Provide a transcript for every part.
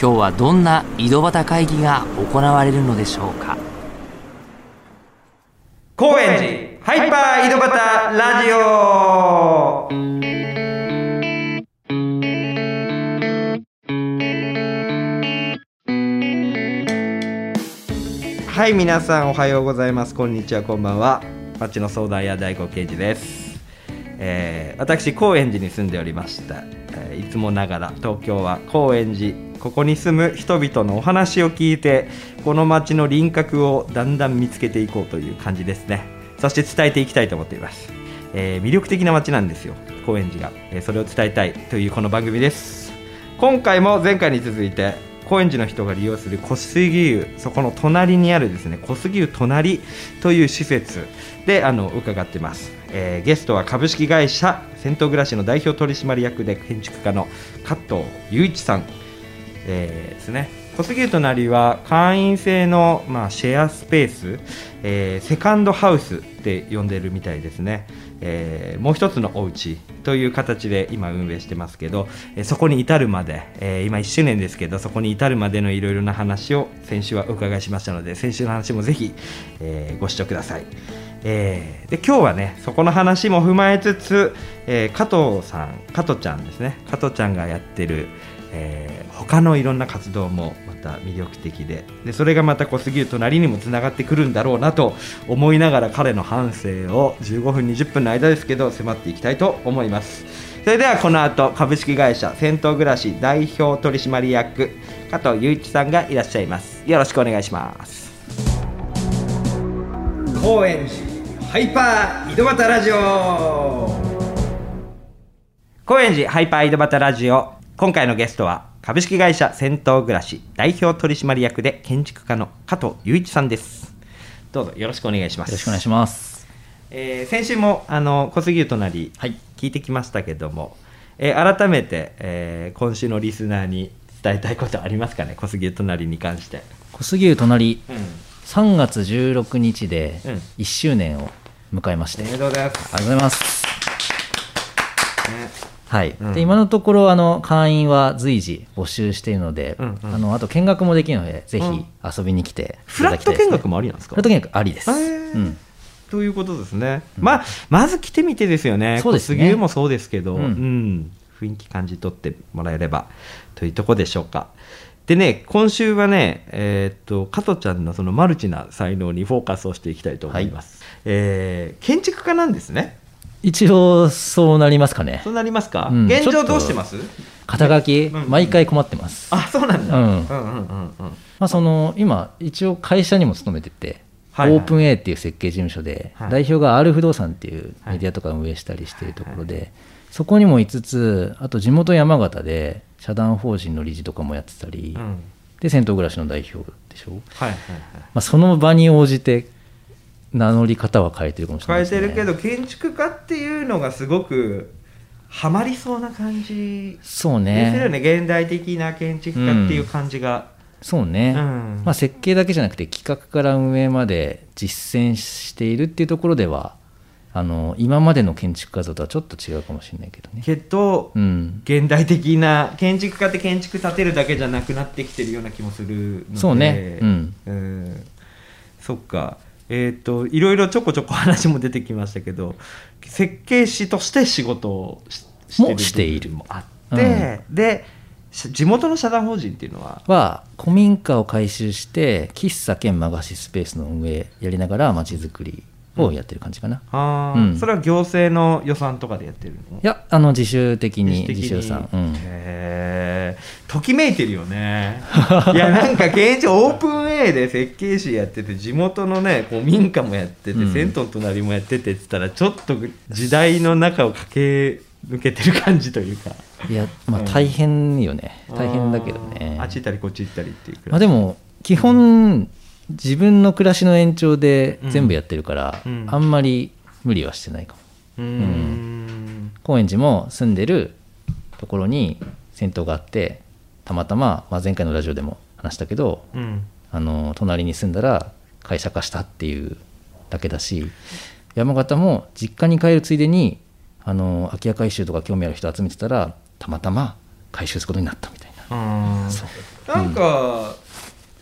今日はどんな井戸端会議が行われるのでしょうか？高円寺ハイパー井戸端ラジオ。はい皆さんおはようございます。こんにちはこんばんは。町の相談屋大黒刑事です、えー私高円寺に住んでおりました、えーいつもながら東京は高円寺ここに住む人々のお話を聞いてこの町の輪郭をだんだん見つけていこうという感じですね。そして伝えていきたいと思っています、えー魅力的な町なんですよ高円寺が、えそれを伝えたいというこの番組です。今回も前回に続いて高円寺の人が利用する小杉湯そこの隣にあるですね小杉湯隣という施設であの伺ってます、えーゲストは株式会社銭湯暮らしの代表取締役で建築家の加藤雄一さん、えーですね。小杉湯隣は会員制の、まあ、シェアスペース、えーセカンドハウスって呼んでるみたいですね、えーもう一つのお家という形で今運営してますけど、えーそこに至るまで、えー今1周年ですけどそこに至るまでのいろいろな話を先週はお伺いしましたので先週の話もぜひ、えご視聴ください、えーで今日はねそこの話も踏まえつつ、え加藤さん加藤ちゃんですね。加藤ちゃんがやってるえー他のいろんな活動もた魅力的で。でそれがまた小杉湯隣にもつながってくるんだろうなと思いながら彼の半生を15分20分の間ですけど迫っていきたいと思います。それではこの後株式会社銭湯暮らし代表取締役加藤雄一さんがいらっしゃいます。よろしくお願いします。高円寺ハイパー井戸端ラジオ。高円寺ハイパー井戸端ラジオ。今回のゲストは株式会社銭湯暮らし代表取締役で建築家の加藤雄一さんです。どうぞよろしくお願いします。よろしくお願いします。えー先週もあの小杉湯隣、はい。聞いてきましたけども、えー改めて、えー今週のリスナーに伝えたいことありますかね？小杉湯隣に関して、小杉湯隣、うん、3月16日でうん。1周年を迎えまして、おめでとうございます、ありがとうございます。ねはい、うん。で今のところあの会員は随時募集しているので、うんうん。あのあと見学もできるのでぜうん。ひ遊びに来ていフラッただきたいです、ね、ト見学もありなんですか？フラット見学ありです、うん、ということですね、まあまず来てみてですよね。そうですね。もそうですけど、うん。うん。雰囲気感じ取ってもらえればというところでしょうか。でね今週はねえーっと加藤ちゃんのそのマルチな才能にフォーカスをしていきたいと思います、えー建築家なんですね一応そうなりますかね。そうなりますか、うん。現状どうしてます？肩書き、うん毎回困ってます。あそうなんだ、うん。うんうんうんうんまあ、その今一応会社にも勤めてて、はいはい。オープン A っていう設計事務所で、はい。代表が R 不動産っていうメディアとか運営したりしているところで、そこにもいつつあと地元山形で社団法人の理事とかもやってたり、うん。で銭湯暮らしの代表でしょ、はいはいはい。まあ、その場に応じて名乗り方は変えてるかもしれないね、変えてるけど建築家っていうのがすごくハマりそうな感じそうですよね。ね現代的な建築家っていう感じが、そうね、うん。まあ、設計だけじゃなくて企画から運営まで実践しているっていうところではあの今までの建築家像とはちょっと違うかもしれないけどね。けど、うん、現代的な建築家って建築建てるだけじゃなくなってきてるような気もするので。そうね。うん。うん。そっかえっ、といろいろちょこちょこ話も出てきましたけど設計士として仕事をししている。もあって、でし地元の社団法人っていうのはは古民家を改修して喫茶兼和菓子スペースの運営やりながらまちづくりをやってる感じかな、あー、うん。それは行政の予算とかでやってるの？いやあの自主的に自主予算、うん、へー。ときめいてるよね。いやなんか現地オープン A で設計士やってて地元のねこう民家もやってて、うん。銭湯の隣もやっててって言ったらちょっと時代の中を駆け抜けてる感じというか。いやまあうん。大変よね、大変だけどね。あっち行ったりこっち行ったりっていうまあ、でも基本自分の暮らしの延長で全部やってるから、うん。あんまり無理はしてないかも。うーん。高円寺も住んでるところに銭湯があってたまたま、まあ、前回のラジオでも話したけどうん。あの隣に住んだら会社化したっていうだけだし山形も実家に帰るついでにあの空き家改修とか興味ある人集めてたらたまたま改修することになったみたいな。なんか、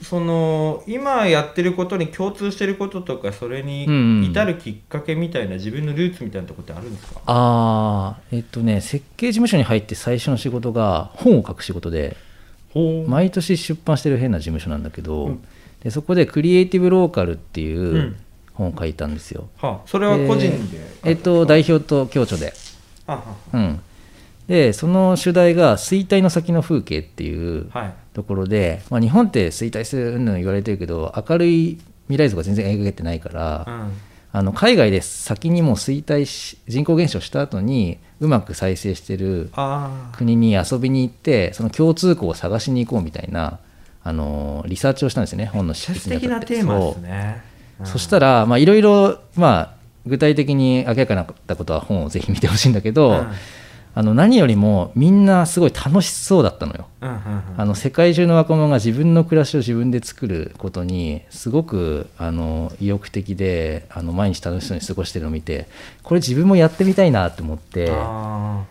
その今やってることに共通してることとかそれにうんうん。至るきっかけみたいな自分のルーツみたいなとこってあるんですか、あーえっとね設計事務所に入って最初の仕事が本を書く仕事で毎年出版してる変な事務所なんだけど、うん。でそこで「クリエイティブローカル」っていううん。本を書いたんですよ、はあ、それは個人で、えっと代表と共著で。あはうんでその主題が「衰退の先の風景」っていうところで、まあ、日本って衰退するの言われてるけど明るい未来像が全然描けてないから、うん。あの海外で先にもう衰退し人口減少した後にうまく再生してる国に遊びに行ってその共通項を探しに行こうみたいなあのリサーチをしたんですよね本の執素筆にあたって。敵なテーマですね。そう。そしたらまあいろいろまあ具体的に明らかになったことは本をぜひ見てほしいんだけど、うんあの何よりもみんなすごい楽しそうだったのよ。うんうんうん。あの世界中の若者が自分の暮らしを自分で作ることにすごくあの意欲的であの毎日楽しそうに過ごしてるのを見てこれ自分もやってみたいなと思って。あ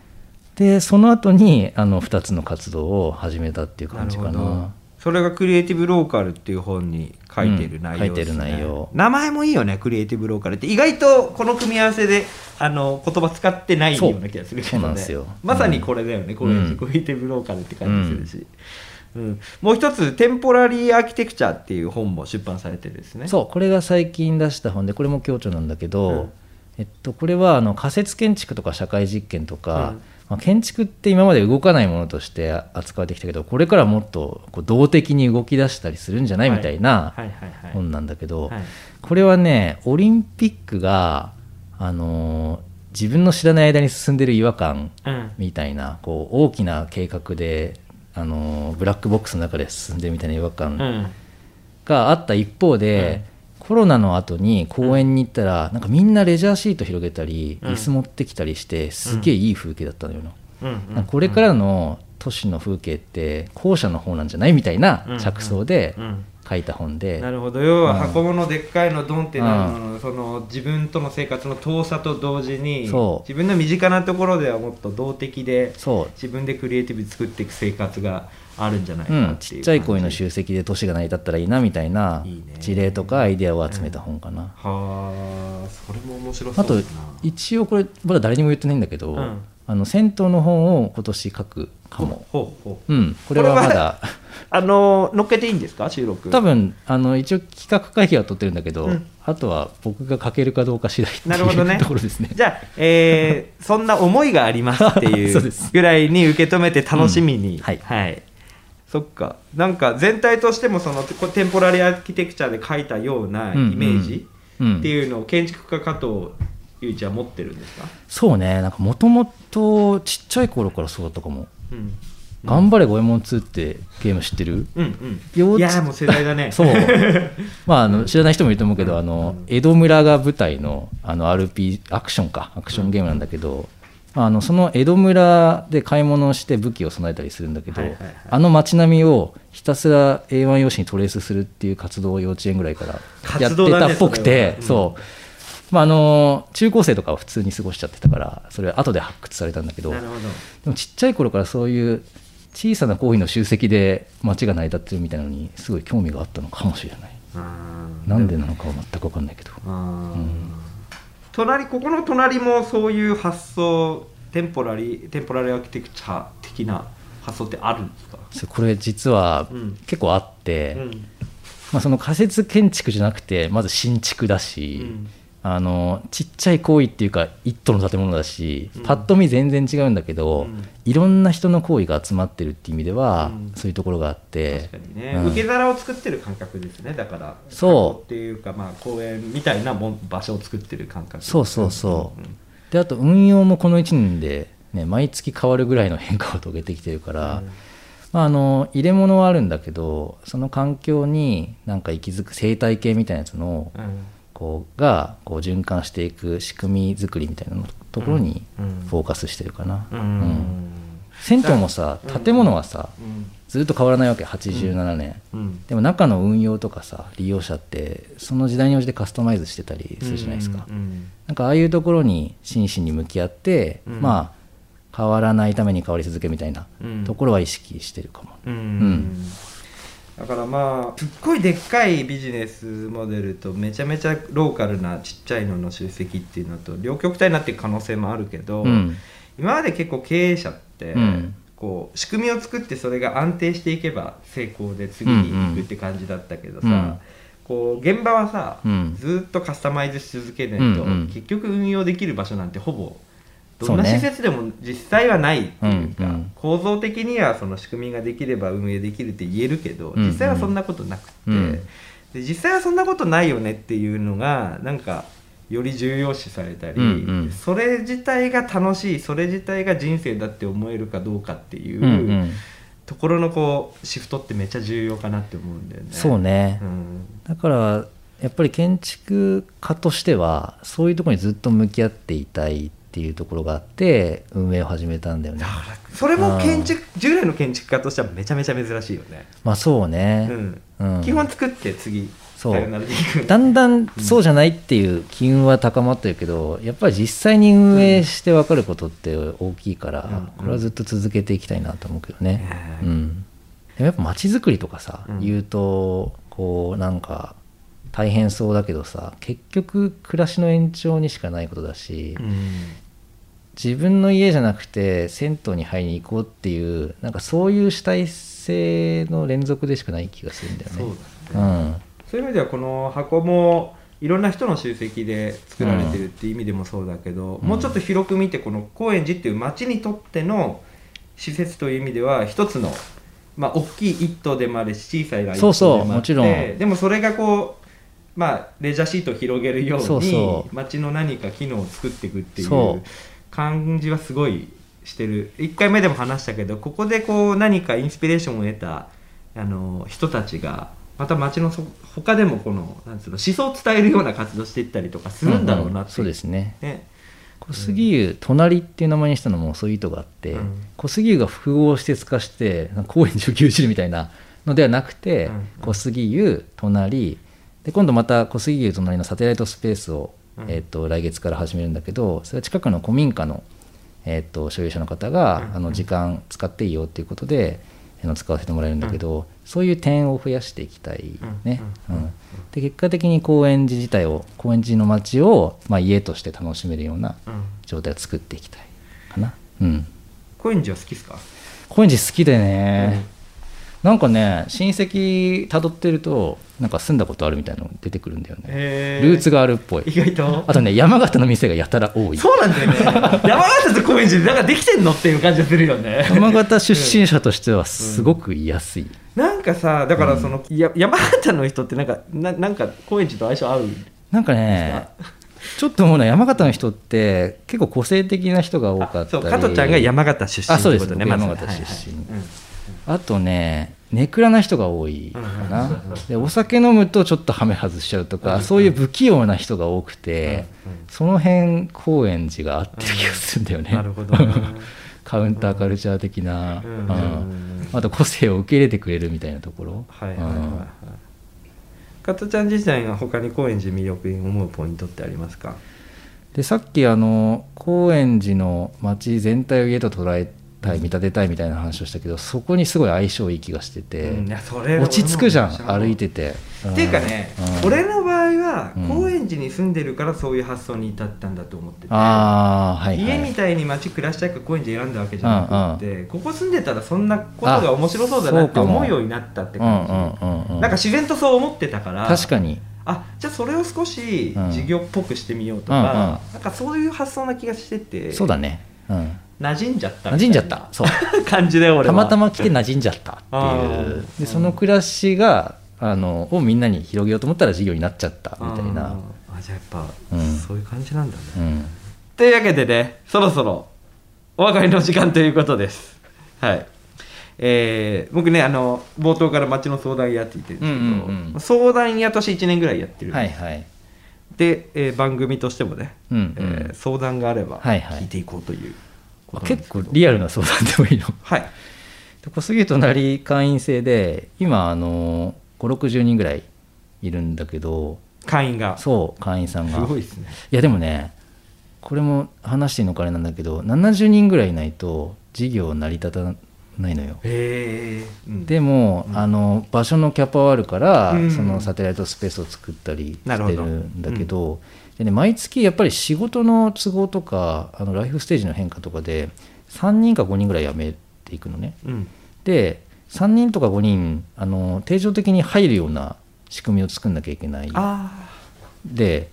でその後にあの2つの活動を始めたっていう感じかなそれがクリエイティブローカルっていう本に書いてる内容です、ね。うん書いてる内容。名前もいいよねクリエイティブローカルって。意外とこの組み合わせであの言葉使ってないような気がするけどね。まさにこれだよね、これうんクリエイティブローカルって感じするし、うん。もう一つ「テンポラリーアーキテクチャ」っていう本も出版されてるんですね。そうこれが最近出した本でこれも共著なんだけど、うん。えっと、これはあの仮説建築とか社会実験とか、うんまあ、建築って今まで動かないものとして扱われてきたけどこれからもっとこう動的に動き出したりするんじゃないみたいな本なんだけど、はい。これはねオリンピックが、あのー自分の知らない間に進んでる違和感うん。みたいなこう大きな計画で、あのーブラックボックスの中で進んでるみたいな違和感うん。があった一方で、コロナの後に公園に行ったら、なんかみんなレジャーシート広げたり、うん。椅子持ってきたりしてすげえいい風景だったのよな、これからの都市の風景って後者の方なんじゃないみたいなうん。着想でうん。書いた本で、なるほど要はうん。箱物でっかいのドンってなるのの、その自分との生活の遠さと同時に自分の身近なところではもっと動的で自分でクリエイティブに作っていく生活があるんじゃないかうん、っていうちっちゃい声の集集積で都市が成り立ったらいいなみたいな事例とかアイデアを集めた本かな、はあそれも面白そあとうだな。一応これまだ誰にも言ってないんだけど、うん。あの銭湯の本を今年書くかも、ほうほうう。ん、これはまだ。あの乗っけていいんですか？収録。多分あの一応企画会議は取ってるんだけど、うん。あとは僕が書けるかどうか次第ってなるほどね。い うところですね。じゃあ、えーそんな思いがありますってい そうぐらいに受け止めて楽しみに、うん。はいそっか。なんか全体としてもそのこテンポラリーアーキテクチャで書いたようなイメージうん。っていうのを建築家加藤雄一は持ってるんですか、そうね。なんかもともとちっちゃい頃からそうだったかも。うん「頑張れ五右衛門2」ってゲーム知ってる？うんうん。いやーもう世代だね。そう。まああの知らない人もいると思うけど、あの江戸村が舞台のあの RP アクションか。アクションゲームなんだけど、まあ、あのその江戸村で買い物をして武器を備えたりするんだけど、はいはいはい。あの街並みをひたすら A1 用紙にトレースするっていう活動を幼稚園ぐらいからやってたっぽくては。そう,、まあ、あの中高生とかは普通に過ごしちゃってたからそれは後で発掘されたんだけどでもちっちゃい頃からそういう小さな行為の集積で街が成り立ってるみたいなのにすごい興味があったのかもしれない。なんでなのかは全く分かんないけど。うん隣ここの隣もそういう発想テンポラリーテンポラリーアーキテクチャ的な発想ってあるんですか、これ実はうん。結構あって、うん。まあ、その仮設建築じゃなくてまず新築だうし、んあのちっちゃい行為っていうか一棟の建物だし、うん。パッと見全然違うんだけど、うん。いろんな人の行為が集まってるっていう意味では、うん。そういうところがあって。確かにね、うん。受け皿を作ってる感覚ですね。だからそう。箱っていうかまあ公園みたいなもん場所を作ってる感覚。そうそうそう。うんであと運用もこの1年でね、毎月変わるぐらいの変化を遂げてきてるから、まあ、あの入れ物はあるんだけどその環境になんか息づく生態系みたいなやつのうんこうがこう循環していく仕組み作りみたいなのところにうんフォーカスしてるかな、うん。うん。銭湯もさうん建物はさうんずっと変わらないわけ。87年、うん。でも中の運用とかさ利用者ってその時代に応じてカスタマイズしてたりするじゃないですか、うんなんかああいうところに真摯に向き合って、うん。まあ変わらないために変わり続けみたいなうん。ところは意識してるかも、うん。んだからまあすっごいでっかいビジネスモデルとめちゃめちゃローカルなちっちゃいのの集積っていうのと両極端になっていく可能性もあるけど、うん。今まで結構経営者って、うん。こう仕組みを作ってそれが安定していけば成功で次に行くって感じだったけどさ、うん。こう現場はさ、うん。ずっとカスタマイズし続けないと、うんうん。結局運用できる場所なんてほぼどんねな施設でも実際はないっていうか、うんうん。構造的にはその仕組みができれば運営できるって言えるけどうんうん。実際はそんなことなくって、うん。で実際はそんなことないよねっていうのがなんかより重要視されたり、うんうん。それ自体が楽しいそれ自体が人生だって思えるかどうかっていう、うんうん。ところのこうシフトってめっちゃ重要かなって思うんだよね。そうね、うん。だからやっぱり建築家としてはそういうところにずっと向き合っていたいっていうところがあって運営を始めたんだよね。それも建築従来の建築家としてはめちゃめちゃ珍しいよね。まあそうね、うん。うん。基本作って次そう。だんだんそうじゃないっていう機運は高まってるけどやっぱり実際に運営して分かることって大きいから、うん。これはずっと続けていきたいなと思うけどね、ううんん、でもやっぱ街づくりとかさ、うん。言うとこうなんか大変そうだけどさ結局暮らしの延長にしかないことだし、うん自分の家じゃなくて銭湯に入りに行こうっていうなんかそういう主体性の連続でしかない気がするんだよね。そうだね。そういう意味ではこの箱もいろんな人の集積で作られてるっていう意味でもそうだけど、うん。もうちょっと広く見てこの高円寺っていう町にとっての施設という意味では一つのまあ大きい一棟でもあるし小さいが一そうそう棟でもあってもちろん。でもそれがこうまあレジャーシートを広げるようにそうそう。町の何か機能を作っていくっていそう感じはすごいしてる。1回目でも話したけどここでこう何かインスピレーションを得たあの人たちがまた町のそ他でもこのなんつうの思想を伝えるような活動していったりとかするんだろうなって。いそうですね。ね。小杉湯隣っていう名前にしたのもそういう意図があって、うん。小杉湯が複合施設化してなんか高円寺を牛耳るみたいなのではなくて、うん。うん小杉湯隣で今度また小杉湯隣のサテライトスペースを、うんえー、と来月から始めるんだけどそれは近くの古民家の、えー、と所有者の方が、うん。あの時間使っていいよっていうことであの使わせてもらえるんだけど、そういう点を増やしていきたいね。うん。で結果的に高円寺自体を高円寺の街を、まあ、家として楽しめるようなうん。状態を作っていきたいかな。うん。高円寺は好きですか？高円寺好きでね、なんかね親戚たどってるとなんか住んだことあるみたいなの出てくるんだよね。へルーツがあるっぽい。意外と？あとね山形の店がやたら多い。そうなんだよね。山形と高円寺なんかできてんのっていう感じがするよね。山形出身者としてはすごく居やすい、なんかさだからその、や山形の人ってなんかななんか高円寺と相性合うなんかねちょっと思うのは山形の人って結構個性的な人が多かったり。加トちゃんが山形出身あそうです。ってことね。山形出身はいはいあとねネクラな人が多いかな、でお酒飲むとちょっとハメ外しちゃうとか、そういう不器用な人が多くて、その辺高円寺が合ってる気がするんだよね、うんなるほどね。カウンターカルチャー的な、うんあと個性を受け入れてくれるみたいなところ、はいはいはいはい。うん。加トちゃん自体が他に高円寺魅力に思うポイントってありますか？でさっきあの高円寺の街全体を家と捉えたい見立てたいみたいな話をしたけどそこにすごい相性いい気がしてて、うん落ち着くじゃん歩いてて、っていうかね、うん。俺の場合はうん。高円寺に住んでるからそういう発想に至ったんだと思ってて、はい、はい、家みたいに街暮らしたいから高円寺選んだわけじゃなくて、ここ住んでたらそんなことが面白そうだなって思うようになったってうんうん感じ、うんうん。なんか自然とそう思ってたから確かに。あじゃあそれを少しうん。事業っぽくしてみようとうんうん。か、なんかそういう発想な気がしてて。そうだね。うん馴染んじゃった馴染んじゃった。そう。感じだよ俺は。たまたま来て馴染んじゃったってあいう。ー。でその暮らしがあのをみんなに広げようと思ったら事業になっちゃったみたいな。あじゃあやっぱ、うん。そういう感じなんだね、うん。というわけでねそろそろ終お別れの時間ということです。はい。えー僕ねあの冒頭から町の相談屋って言ってるんですけど、うんうんうん。相談屋として1年ぐらいやってるんです。はいはい。で、えー番組としてもね、うんうん。えー相談があればはいはい。聞いていこうという。こまあ結構リアルな相談でもいいの。はい。で小杉隣会員制で今あの560人ぐらいいるんだけど。会員が。すそう会員さんが。ごいですね。いやでもねこれも話していいのかあれなんだけど70人ぐらいいないと事業成り立たないのよ。へえ、うん。でも、あの場所のキャパはあるから、うん。そのサテライトスペースを作ったりしてるなるほどんだけどで、ね、毎月やっぱり仕事の都合とかあのライフステージの変化とかで3人か5人ぐらい辞めていくのね。うん。で3人とか5人あの定常的に入るような仕組みを作んなきゃいけない。あで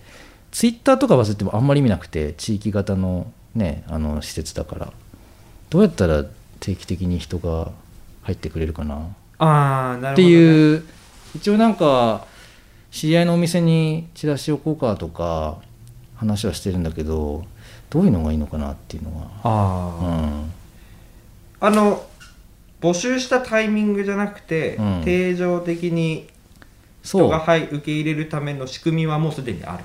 ツイッターとか忘れてもあんまり見なくて地域型の,、ね、あの施設だから。どうやったら定期的に人が入ってくれるかな。ーあーなるほど、ね、っていう一応なんか知り合いのお店にチラシ置こうかとか話はしてるんだけどどういうのがいいのかなっていうのは、あー、うん、あの募集したタイミングじゃなくて、うん。定常的に人そう。が、はい、受け入れるための仕組みはもうすでにある。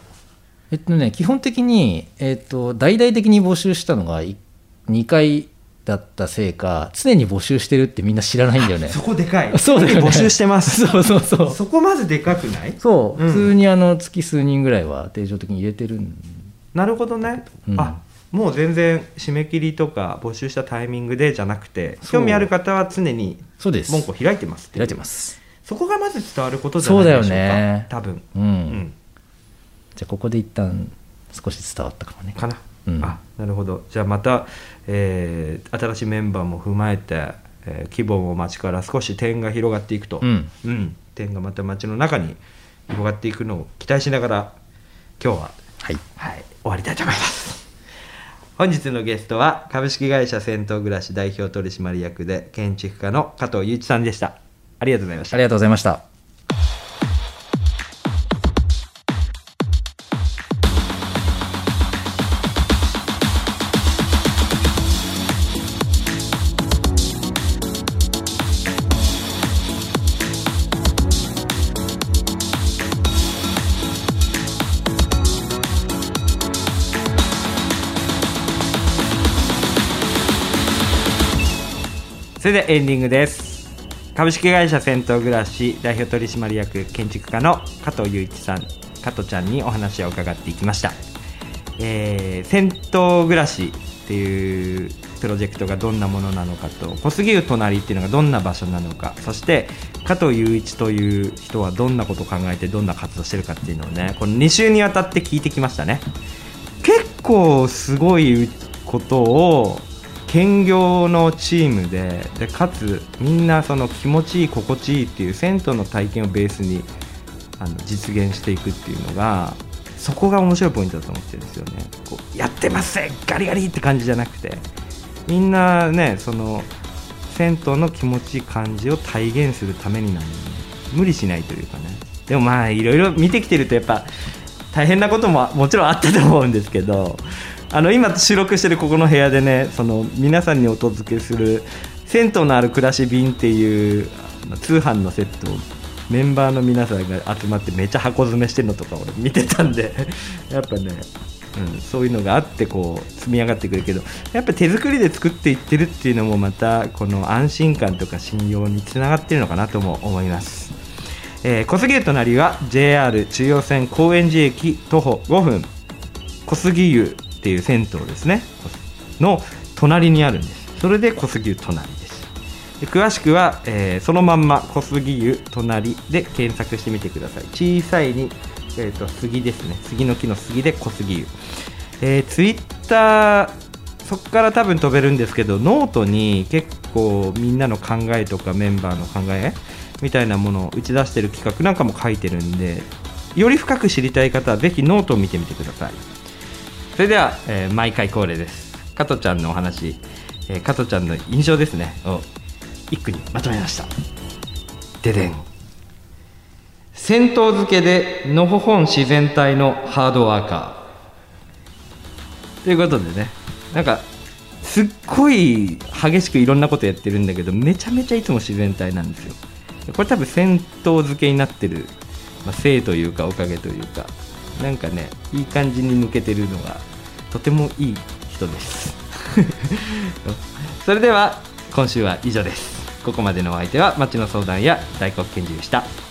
えっとね、基本的に、えっと、大々的に募集したのが2回だったせいか常に募集してるってみんな知らないんだよね。そこでかい。そうだよね。募集してます。そうそうそう。そこまずでかくない？そう、うん。普通にあの月数人ぐらいは定常的に入れてるんなるほどね、うん。あもう全然締め切りとか募集したタイミングでじゃなくて興味ある方は常にそうです。門戸開いてます開いてます。そこがまず伝わることじゃないでしょうか。そうだよね。多分。うん、うん。じゃあここで一旦少し伝わったかもね。かな、うん。あなるほど。じゃあまた、えー新しいメンバーも踏まえて、えー規模も町から少し点が広がっていくと、うん。うん。点がまた町の中に広がっていくのを期待しながら今日は、はい。はい、終わりたいと思います。本日のゲストは株式会社銭湯暮らし代表取締役で建築家の加藤雄一さんでした。ありがとうございました。ありがとうございましたそれではエンディングです。株式会社銭湯暮らし代表取締役建築家の加藤雄一さん加藤ちゃんにお話を伺っていきました、えー銭湯暮らしっていうプロジェクトがどんなものなのかと小杉湯隣っていうのがどんな場所なのかそして加藤雄一という人はどんなことを考えてどんな活動してるかっていうのをねこの2週にわたって聞いてきましたね。結構すごいことを兼業のチームででかつみんなその気持ちいい心地いいっていう銭湯の体験をベースにあの実現していくっていうのがそこが面白いポイントだと思ってるんですよね。こうやってますガリガリって感じじゃなくてみんなねその銭湯の気持ちいい感じを体現するためになんで、無理しないというかね。でもまあいろいろ見てきてるとやっぱ大変なことももちろんあったと思うんですけどあの今収録してるここの部屋でねその皆さんにお届けする「銭湯のある暮らし便」っていう通販のセットをメンバーの皆さんが集まってめちゃ箱詰めしてるのとか俺見てたんで やっぱね、うん、そういうのがあってこう積み上がってくるけどやっぱ手作りで作っていってるっていうのもまたこの安心感とか信用につながってるのかなとも思います。えー小杉湯隣は JR 中央線高円寺駅徒歩5分小杉湯っていう銭湯ですね。の隣にあるんです。それで小杉湯隣です。で詳しくは、えーそのまんま小杉湯隣で検索してみてください。小さいに、えー、と杉ですね。杉の木の杉で小杉湯。えー、ツイッターそこから多分飛べるんですけどノートに結構みんなの考えとかメンバーの考えみたいなものを打ち出してる企画なんかも書いてるんでより深く知りたい方はぜひノートを見てみてください。それでは、えー毎回恒例です。加トちゃんのお話、えー加トちゃんの印象ですね。を一句にまとめました。ででん。銭湯漬けでのほほん自然体のハードワーカー。ということでねなんかすっごい激しくいろんなことやってるんだけどめちゃめちゃいつも自然体なんですよ。これ多分戦闘付けになってる、まあ、せいというかおかげというかなんかねいい感じに抜けてるのがとてもいい人です。それでは今週は以上です。ここまでのお相手は町の相談や大黒賢治でした。